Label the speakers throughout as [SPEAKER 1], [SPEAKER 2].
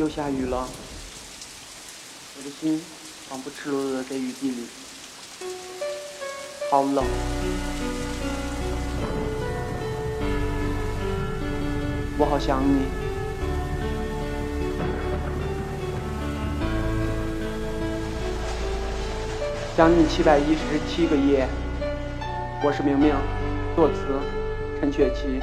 [SPEAKER 1] 又下雨了，我的心仿佛赤裸裸的在雨地里，好冷。我好想你，将近七百一十七个夜。我是明明，作词陈雪琪。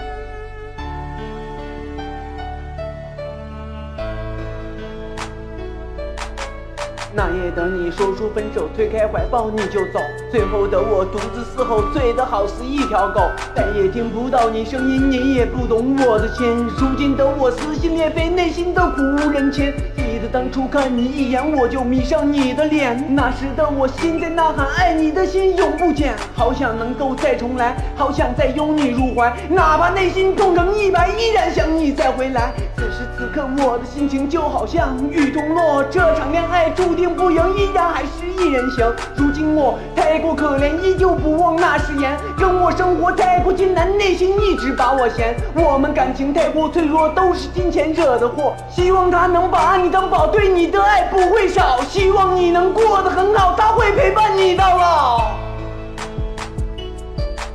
[SPEAKER 1] 那夜等你说出分手，推开怀抱你就走。最后的我独自嘶吼，醉的好似一条狗，再也听不到你声音，你也不懂我的心。如今的我撕心裂肺，内心的苦无人牵。记得当初看你一眼，我就迷上你的脸。那时的我心在呐喊，爱你的心永不减。好想能够再重来，好想再拥你入怀，哪怕内心痛成一百，依然想你再回来。此时此刻，我的心情就好像雨中落，这场恋爱注定不赢，依然还是一人行。如今我太过可怜，依旧不忘那誓言，跟我生活太过艰难，内心一直把我嫌。我们感情太过脆弱，都是金钱惹的祸。希望他能把你张宝，对你的爱不会少。希望你能过得很好，他会陪伴你到老。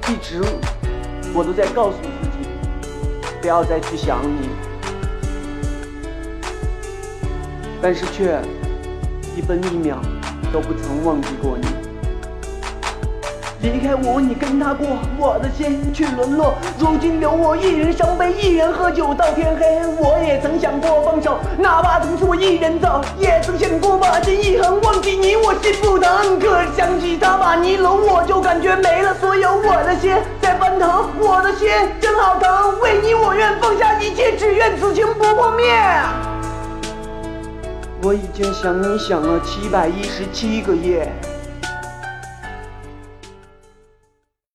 [SPEAKER 1] 一直我都在告诉自己，不要再去想你。但是却一分一秒都不曾忘记过你。离开我，你跟他过，我的心却沦落。如今留我一人伤悲，一人喝酒到天黑。我也曾想过放手，哪怕从此我一人走。也曾想过把心一横，忘记你我心不疼。可想起他把你搂，我就感觉没了所有。我的心在翻腾，我的心真好疼。为你我愿放下一切，只愿此情不破灭。我已经想你想了七百一十七个夜。